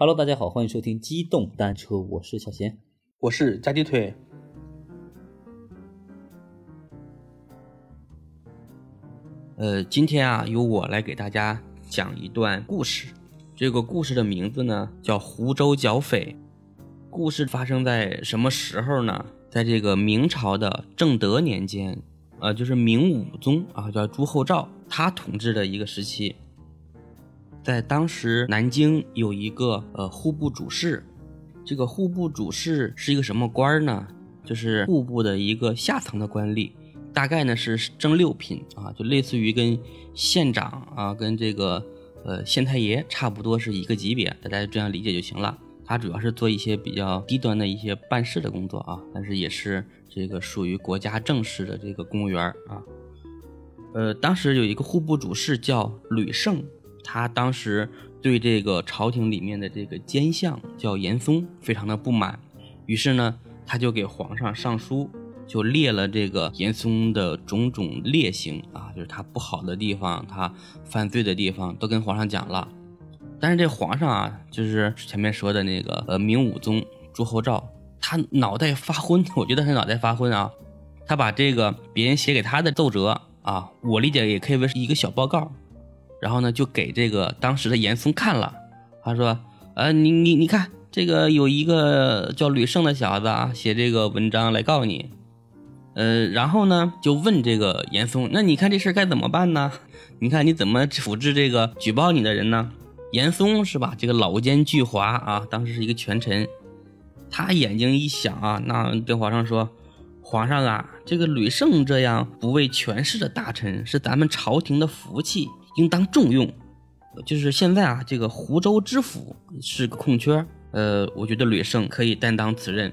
Hello，大家好，欢迎收听机动单车，我是小贤，我是夹鸡腿。呃，今天啊，由我来给大家讲一段故事。这个故事的名字呢，叫湖州剿匪。故事发生在什么时候呢？在这个明朝的正德年间，呃，就是明武宗啊，叫朱厚照，他统治的一个时期。在当时，南京有一个呃户部主事，这个户部主事是一个什么官儿呢？就是户部的一个下层的官吏，大概呢是正六品啊，就类似于跟县长啊，跟这个呃县太爷差不多是一个级别，大家这样理解就行了。他主要是做一些比较低端的一些办事的工作啊，但是也是这个属于国家正式的这个公务员啊。呃，当时有一个户部主事叫吕胜。他当时对这个朝廷里面的这个奸相叫严嵩非常的不满，于是呢，他就给皇上上书，就列了这个严嵩的种种劣行啊，就是他不好的地方，他犯罪的地方都跟皇上讲了。但是这皇上啊，就是前面说的那个呃明武宗朱厚照，他脑袋发昏，我觉得他脑袋发昏啊，他把这个别人写给他的奏折啊，我理解也可以为是一个小报告。然后呢，就给这个当时的严嵩看了，他说：“呃，你你你看，这个有一个叫吕胜的小子啊，写这个文章来告你。呃，然后呢，就问这个严嵩，那你看这事该怎么办呢？你看你怎么处置这个举报你的人呢？”严嵩是吧？这个老奸巨猾啊，当时是一个权臣，他眼睛一想啊，那对皇上说：“皇上啊，这个吕胜这样不畏权势的大臣，是咱们朝廷的福气。”应当重用，就是现在啊，这个湖州知府是个空缺，呃，我觉得吕胜可以担当此任。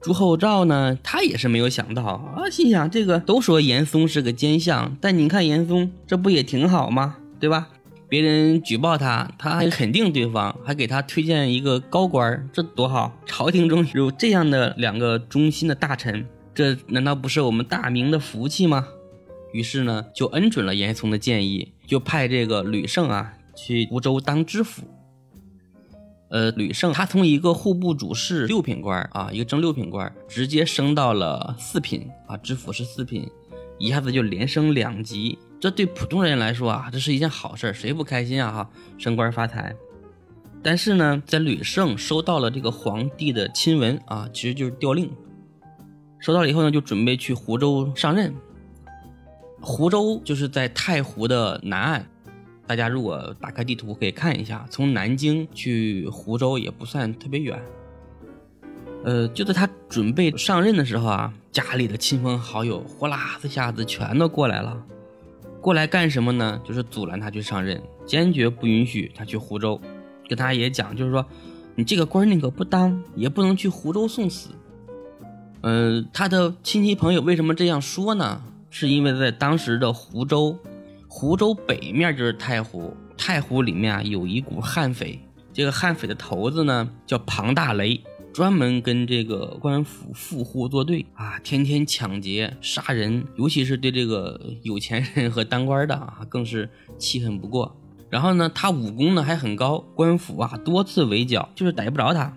朱厚照呢，他也是没有想到啊，心想这个都说严嵩是个奸相，但你看严嵩这不也挺好吗？对吧？别人举报他，他还肯定对方，还给他推荐一个高官，这多好！朝廷中有这样的两个忠心的大臣，这难道不是我们大明的福气吗？于是呢，就恩准了严嵩的建议，就派这个吕胜啊去湖州当知府。呃，吕胜他从一个户部主事六品官啊，一个正六品官，直接升到了四品啊，知府是四品，一下子就连升两级。这对普通人来说啊，这是一件好事，谁不开心啊？哈，升官发财。但是呢，在吕胜收到了这个皇帝的亲文啊，其实就是调令，收到了以后呢，就准备去湖州上任。湖州就是在太湖的南岸，大家如果打开地图可以看一下，从南京去湖州也不算特别远。呃，就在他准备上任的时候啊，家里的亲朋好友呼啦一下子全都过来了。过来干什么呢？就是阻拦他去上任，坚决不允许他去湖州。跟他也讲，就是说，你这个官你可不当，也不能去湖州送死。嗯，他的亲戚朋友为什么这样说呢？是因为在当时的湖州，湖州北面就是太湖，太湖里面啊有一股悍匪，这个悍匪的头子呢叫庞大雷，专门跟这个官府富户作对啊，天天抢劫杀人，尤其是对这个有钱人和当官的啊，更是气恨不过。然后呢，他武功呢还很高，官府啊多次围剿，就是逮不着他。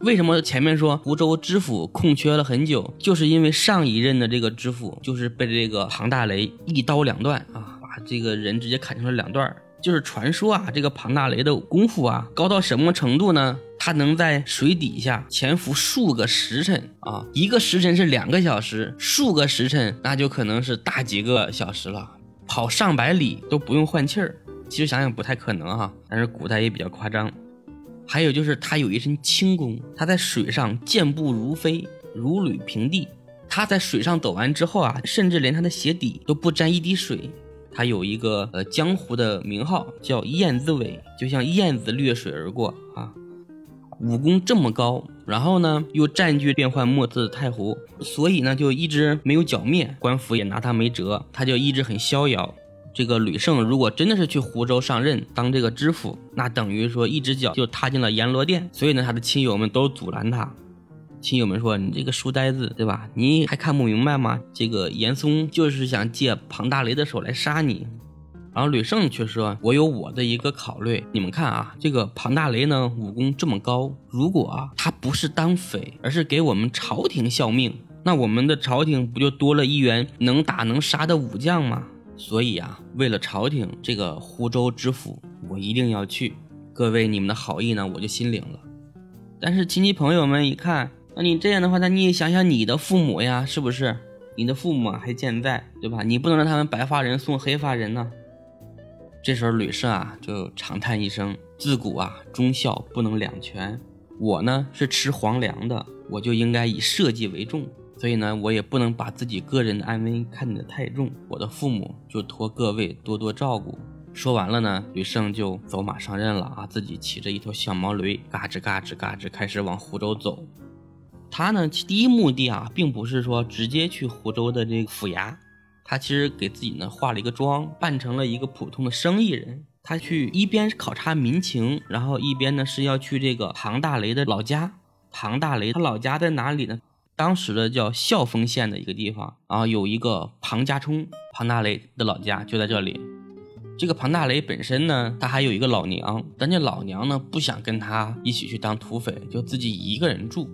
为什么前面说湖州知府空缺了很久，就是因为上一任的这个知府就是被这个庞大雷一刀两断啊，把这个人直接砍成了两段。就是传说啊，这个庞大雷的功夫啊高到什么程度呢？他能在水底下潜伏数个时辰啊，一个时辰是两个小时，数个时辰那就可能是大几个小时了，跑上百里都不用换气儿。其实想想不太可能哈，但是古代也比较夸张。还有就是他有一身轻功，他在水上健步如飞，如履平地。他在水上走完之后啊，甚至连他的鞋底都不沾一滴水。他有一个呃江湖的名号叫燕子尾，就像燕子掠水而过啊。武功这么高，然后呢又占据变幻莫测的太湖，所以呢就一直没有剿灭，官府也拿他没辙，他就一直很逍遥。这个吕胜如果真的是去湖州上任当这个知府，那等于说一只脚就踏进了阎罗殿。所以呢，他的亲友们都阻拦他。亲友们说：“你这个书呆子，对吧？你还看不明白吗？这个严嵩就是想借庞大雷的手来杀你。”然后吕胜却说：“我有我的一个考虑，你们看啊，这个庞大雷呢，武功这么高，如果啊他不是当匪，而是给我们朝廷效命，那我们的朝廷不就多了一员能打能杀的武将吗？所以啊，为了朝廷，这个湖州知府我一定要去。各位你们的好意呢，我就心领了。但是亲戚朋友们一看，那你这样的话，那你也想想你的父母呀，是不是？你的父母还健在，对吧？你不能让他们白发人送黑发人呢。”这时候吕胜啊就长叹一声：“自古啊忠孝不能两全，我呢是吃皇粮的，我就应该以社稷为重，所以呢我也不能把自己个人的安危看得太重。我的父母就托各位多多照顾。”说完了呢，吕胜就走马上任了啊，自己骑着一头小毛驴，嘎吱嘎吱嘎吱开始往湖州走。他呢第一目的啊，并不是说直接去湖州的这个府衙。他其实给自己呢化了一个妆，扮成了一个普通的生意人。他去一边考察民情，然后一边呢是要去这个庞大雷的老家。庞大雷他老家在哪里呢？当时的叫孝丰县的一个地方啊，有一个庞家冲，庞大雷的老家就在这里。这个庞大雷本身呢，他还有一个老娘，但这老娘呢不想跟他一起去当土匪，就自己一个人住。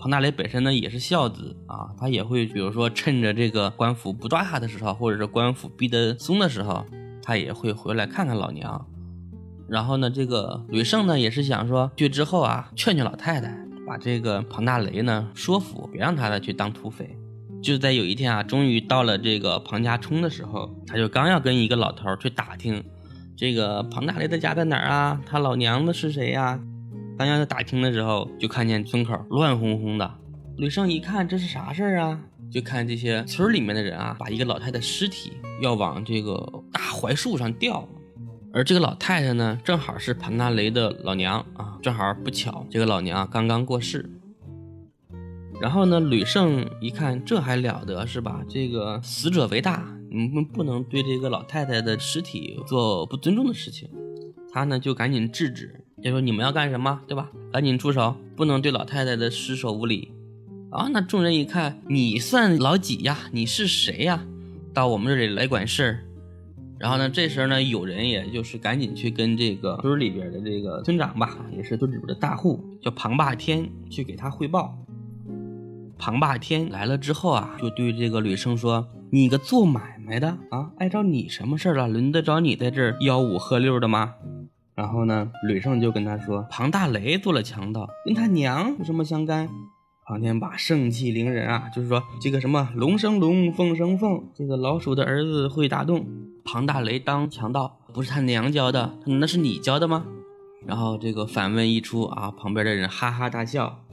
庞大雷本身呢也是孝子啊，他也会比如说趁着这个官府不抓他的时候，或者是官府逼得松的时候，他也会回来看看老娘。然后呢，这个吕胜呢也是想说去之后啊，劝劝老太太，把这个庞大雷呢说服，别让他再去当土匪。就在有一天啊，终于到了这个庞家冲的时候，他就刚要跟一个老头去打听，这个庞大雷的家在哪儿啊？他老娘子是谁呀？刚要打听的时候，就看见村口乱哄哄的。吕胜一看，这是啥事儿啊？就看这些村里面的人啊，把一个老太太尸体要往这个大槐树上吊。而这个老太太呢，正好是庞大雷的老娘啊，正好不巧，这个老娘刚刚过世。然后呢，吕胜一看，这还了得是吧？这个死者为大，你们不能对这个老太太的尸体做不尊重的事情。他呢，就赶紧制止。就说你们要干什么，对吧？赶紧住手，不能对老太太的尸首无礼。啊，那众人一看，你算老几呀？你是谁呀？到我们这里来管事。然后呢，这时候呢，有人也就是赶紧去跟这个村里边的这个村长吧，也是村里边的大户，叫庞霸天，去给他汇报。庞霸天来了之后啊，就对这个吕胜说：“你个做买卖的啊，碍着你什么事儿了？轮得着你在这吆五喝六的吗？”然后呢，吕胜就跟他说：“庞大雷做了强盗，跟他娘有什么相干？”庞天霸盛气凌人啊，就是说这个什么龙生龙，凤生凤，这个老鼠的儿子会打洞。庞大雷当强盗不是他娘教的，那是你教的吗？然后这个反问一出啊，旁边的人哈哈大笑。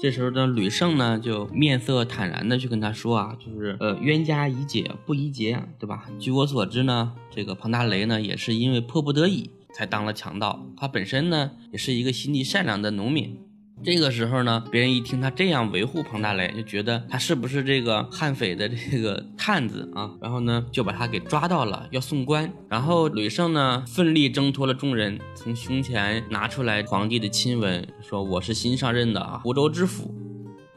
这时候呢，吕胜呢就面色坦然的去跟他说啊，就是呃冤家宜解不宜结，对吧？据我所知呢，这个庞大雷呢也是因为迫不得已。才当了强盗，他本身呢也是一个心地善良的农民。这个时候呢，别人一听他这样维护庞大雷，就觉得他是不是这个悍匪的这个探子啊？然后呢，就把他给抓到了，要送官。然后吕胜呢，奋力挣脱了众人，从胸前拿出来皇帝的亲文，说我是新上任的啊，湖州知府。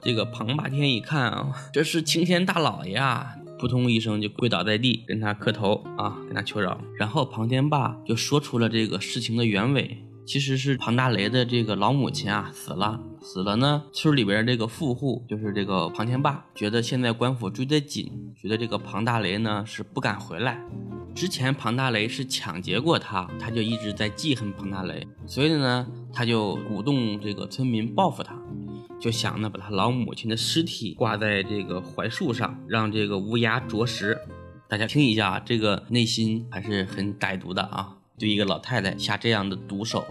这个庞霸天一看啊，这是青天大老爷啊。扑通一声就跪倒在地，跟他磕头啊，跟他求饶。然后庞天霸就说出了这个事情的原委，其实是庞大雷的这个老母亲啊死了，死了呢。村里边这个富户就是这个庞天霸，觉得现在官府追得紧，觉得这个庞大雷呢是不敢回来。之前庞大雷是抢劫过他，他就一直在记恨庞大雷，所以呢他就鼓动这个村民报复他。就想呢，把他老母亲的尸体挂在这个槐树上，让这个乌鸦啄食。大家听一下，这个内心还是很歹毒的啊！对一个老太太下这样的毒手。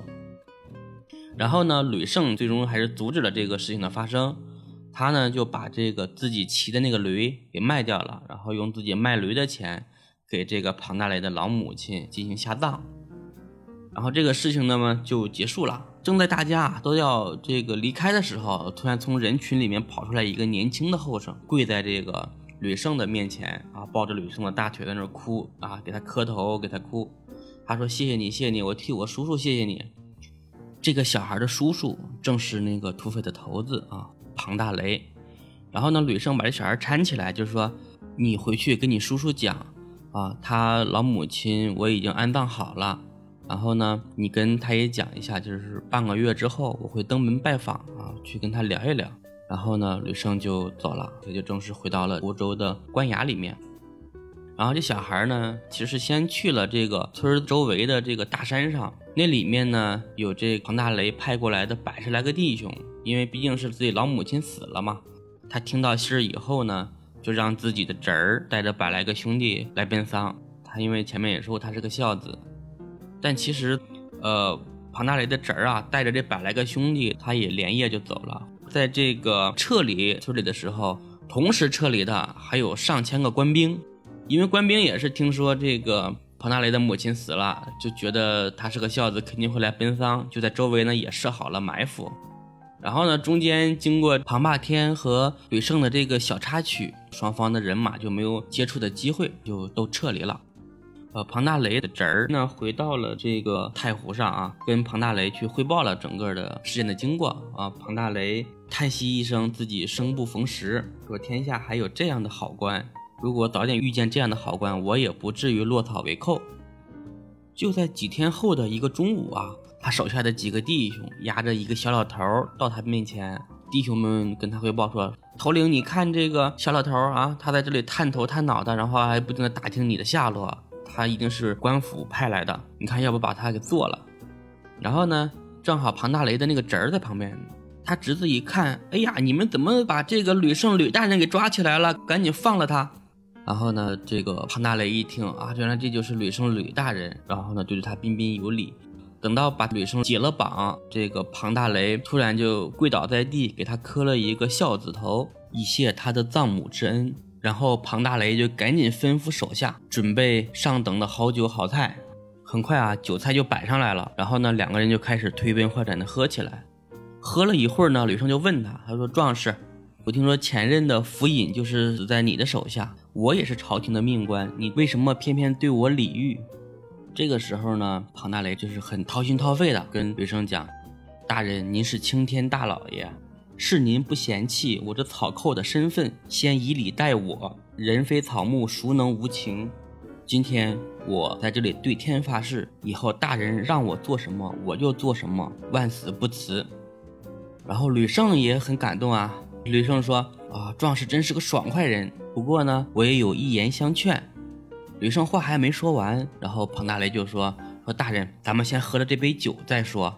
然后呢，吕胜最终还是阻止了这个事情的发生。他呢就把这个自己骑的那个驴给卖掉了，然后用自己卖驴的钱给这个庞大雷的老母亲进行下葬。然后这个事情呢就结束了。正在大家都要这个离开的时候，突然从人群里面跑出来一个年轻的后生，跪在这个吕胜的面前啊，抱着吕胜的大腿在那哭啊，给他磕头，给他哭。他说：“谢谢你，谢谢你，我替我叔叔谢谢你。”这个小孩的叔叔正是那个土匪的头子啊，庞大雷。然后呢，吕胜把这小孩搀起来，就是说：“你回去跟你叔叔讲，啊，他老母亲我已经安葬好了。然后呢，你跟他也讲一下，就是半个月之后我会登门拜访啊，去跟他聊一聊。然后呢，吕胜就走了，他就正式回到了湖州的官衙里面。然后这小孩呢，其实先去了这个村周围的这个大山上，那里面呢有这庞大雷派过来的百十来个弟兄，因为毕竟是自己老母亲死了嘛。他听到信儿以后呢，就让自己的侄儿带着百来个兄弟来奔丧。他因为前面也说过他是个孝子，但其实，呃，庞大雷的侄儿啊，带着这百来个兄弟，他也连夜就走了。在这个撤离村里的时候，同时撤离的还有上千个官兵，因为官兵也是听说这个庞大雷的母亲死了，就觉得他是个孝子，肯定会来奔丧，就在周围呢也设好了埋伏。然后呢，中间经过庞霸天和吕胜的这个小插曲，双方的人马就没有接触的机会，就都撤离了。呃，庞大雷的侄儿呢，回到了这个太湖上啊，跟庞大雷去汇报了整个的事件的经过啊。庞大雷叹息一声，自己生不逢时，说天下还有这样的好官，如果早点遇见这样的好官，我也不至于落草为寇。就在几天后的一个中午啊，他手下的几个弟兄押着一个小老头到他面前，弟兄们跟他汇报说：“头领，你看这个小老头啊，他在这里探头探脑的，然后还不停的打听你的下落。”他一定是官府派来的，你看要不把他给做了？然后呢，正好庞大雷的那个侄儿在旁边，他侄子一看，哎呀，你们怎么把这个吕胜吕大人给抓起来了？赶紧放了他！然后呢，这个庞大雷一听啊，原来这就是吕生吕大人，然后呢，就对他彬彬有礼。等到把吕生解了绑，这个庞大雷突然就跪倒在地，给他磕了一个孝子头，以谢他的葬母之恩。然后庞大雷就赶紧吩咐手下准备上等的好酒好菜，很快啊，酒菜就摆上来了。然后呢，两个人就开始推杯换盏的喝起来。喝了一会儿呢，吕生就问他，他说：“壮士，我听说前任的府尹就是死在你的手下，我也是朝廷的命官，你为什么偏偏对我礼遇？”这个时候呢，庞大雷就是很掏心掏肺的跟吕胜讲：“大人，您是青天大老爷。”是您不嫌弃我这草寇的身份，先以礼待我。人非草木，孰能无情？今天我在这里对天发誓，以后大人让我做什么，我就做什么，万死不辞。然后吕胜也很感动啊。吕胜说：“啊，壮士真是个爽快人。不过呢，我也有一言相劝。”吕胜话还没说完，然后庞大雷就说：“说大人，咱们先喝了这杯酒再说。”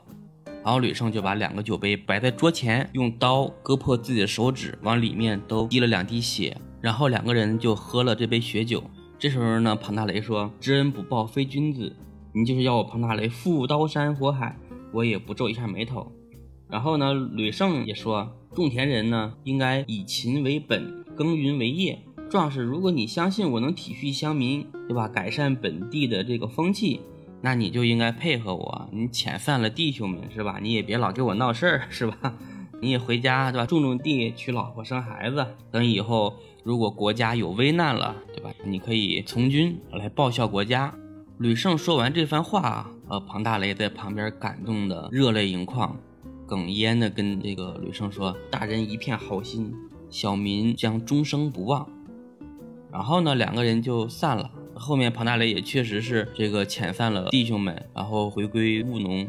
然后吕胜就把两个酒杯摆在桌前，用刀割破自己的手指，往里面都滴了两滴血，然后两个人就喝了这杯血酒。这时候呢，庞大雷说：“知恩不报非君子，你就是要我庞大雷赴刀山火海，我也不皱一下眉头。”然后呢，吕胜也说：“种田人呢，应该以勤为本，耕耘为业。壮士，如果你相信我能体恤乡民，对吧？改善本地的这个风气。”那你就应该配合我，你遣散了弟兄们是吧？你也别老给我闹事儿是吧？你也回家对吧？种种地，娶老婆，生孩子。等以后如果国家有危难了，对吧？你可以从军来报效国家。吕胜说完这番话，呃，庞大雷在旁边感动的热泪盈眶，哽咽的跟这个吕胜说：“大人一片好心，小民将终生不忘。”然后呢，两个人就散了。后面庞大雷也确实是这个遣散了弟兄们，然后回归务农。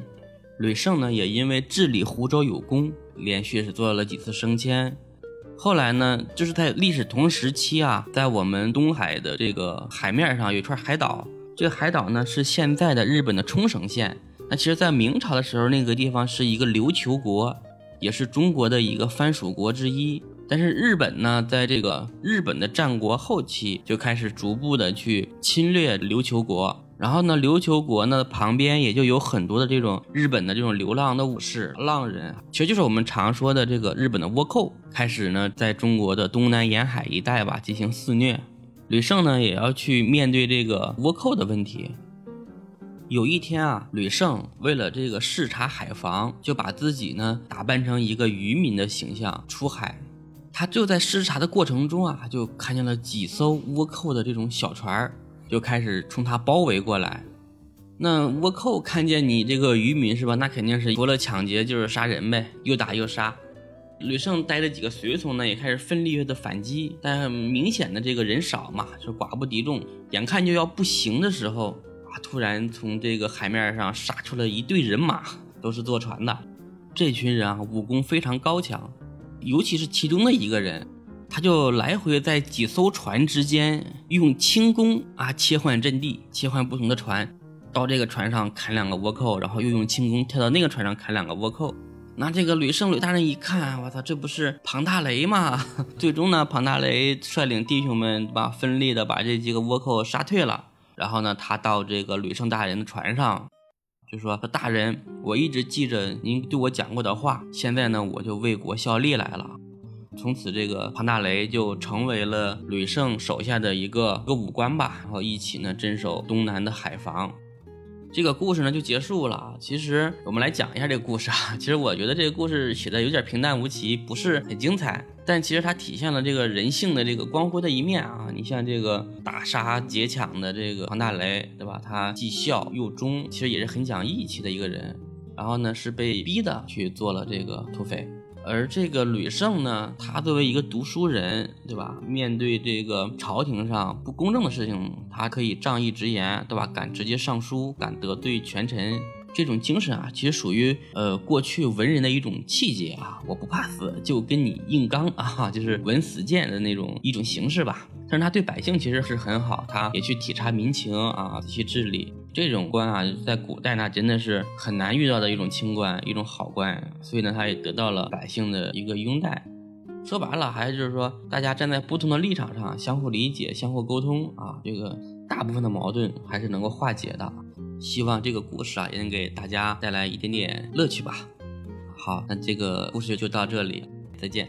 吕胜呢，也因为治理湖州有功，连续是做了几次升迁。后来呢，就是在历史同时期啊，在我们东海的这个海面上有一串海岛，这个海岛呢是现在的日本的冲绳县。那其实，在明朝的时候，那个地方是一个琉球国，也是中国的一个藩属国之一。但是日本呢，在这个日本的战国后期就开始逐步的去侵略琉球国，然后呢，琉球国呢旁边也就有很多的这种日本的这种流浪的武士、浪人，其实就是我们常说的这个日本的倭寇，开始呢在中国的东南沿海一带吧进行肆虐。吕胜呢也要去面对这个倭寇的问题。有一天啊，吕胜为了这个视察海防，就把自己呢打扮成一个渔民的形象出海。他就在视察的过程中啊，就看见了几艘倭寇的这种小船，就开始冲他包围过来。那倭寇看见你这个渔民是吧？那肯定是除了抢劫就是杀人呗，又打又杀。吕胜带着几个随从呢，也开始奋力的反击，但明显的这个人。少嘛，就寡不敌众，眼看就要不行的时候，突然从这个海面上杀出了一队人马，都是坐船的。这群人啊，武功非常高强，尤其是其中的一个人，他就来回在几艘船之间用轻功啊切换阵地，切换不同的船，到这个船上砍两个倭寇，然后又用轻功跳到那个船上砍两个倭寇。那这个吕胜吕大人一看，我操，这不是庞大雷吗？最终呢，庞大雷率领弟兄们把分力的把这几个倭寇杀退了。然后呢，他到这个吕胜大人的船上。就说大人，我一直记着您对我讲过的话，现在呢，我就为国效力来了。从此，这个庞大雷就成为了吕胜手下的一个一个武官吧，然后一起呢镇守东南的海防。这个故事呢就结束了。其实我们来讲一下这个故事啊。其实我觉得这个故事写的有点平淡无奇，不是很精彩。但其实它体现了这个人性的这个光辉的一面啊。你像这个打杀劫抢的这个庞大雷，对吧？他既孝又忠，其实也是很讲义气的一个人。然后呢，是被逼的去做了这个土匪。而这个吕胜呢，他作为一个读书人，对吧？面对这个朝廷上不公正的事情，他可以仗义直言，对吧？敢直接上书，敢得罪权臣，这种精神啊，其实属于呃过去文人的一种气节啊。我不怕死，就跟你硬刚啊，就是文死谏的那种一种形式吧。但是他对百姓其实是很好，他也去体察民情啊，去治理。这种官啊，在古代那真的是很难遇到的一种清官，一种好官，所以呢，他也得到了百姓的一个拥戴。说白了，还是就是说，大家站在不同的立场上，相互理解，相互沟通啊，这个大部分的矛盾还是能够化解的。希望这个故事啊，也能给大家带来一点点乐趣吧。好，那这个故事就到这里，再见。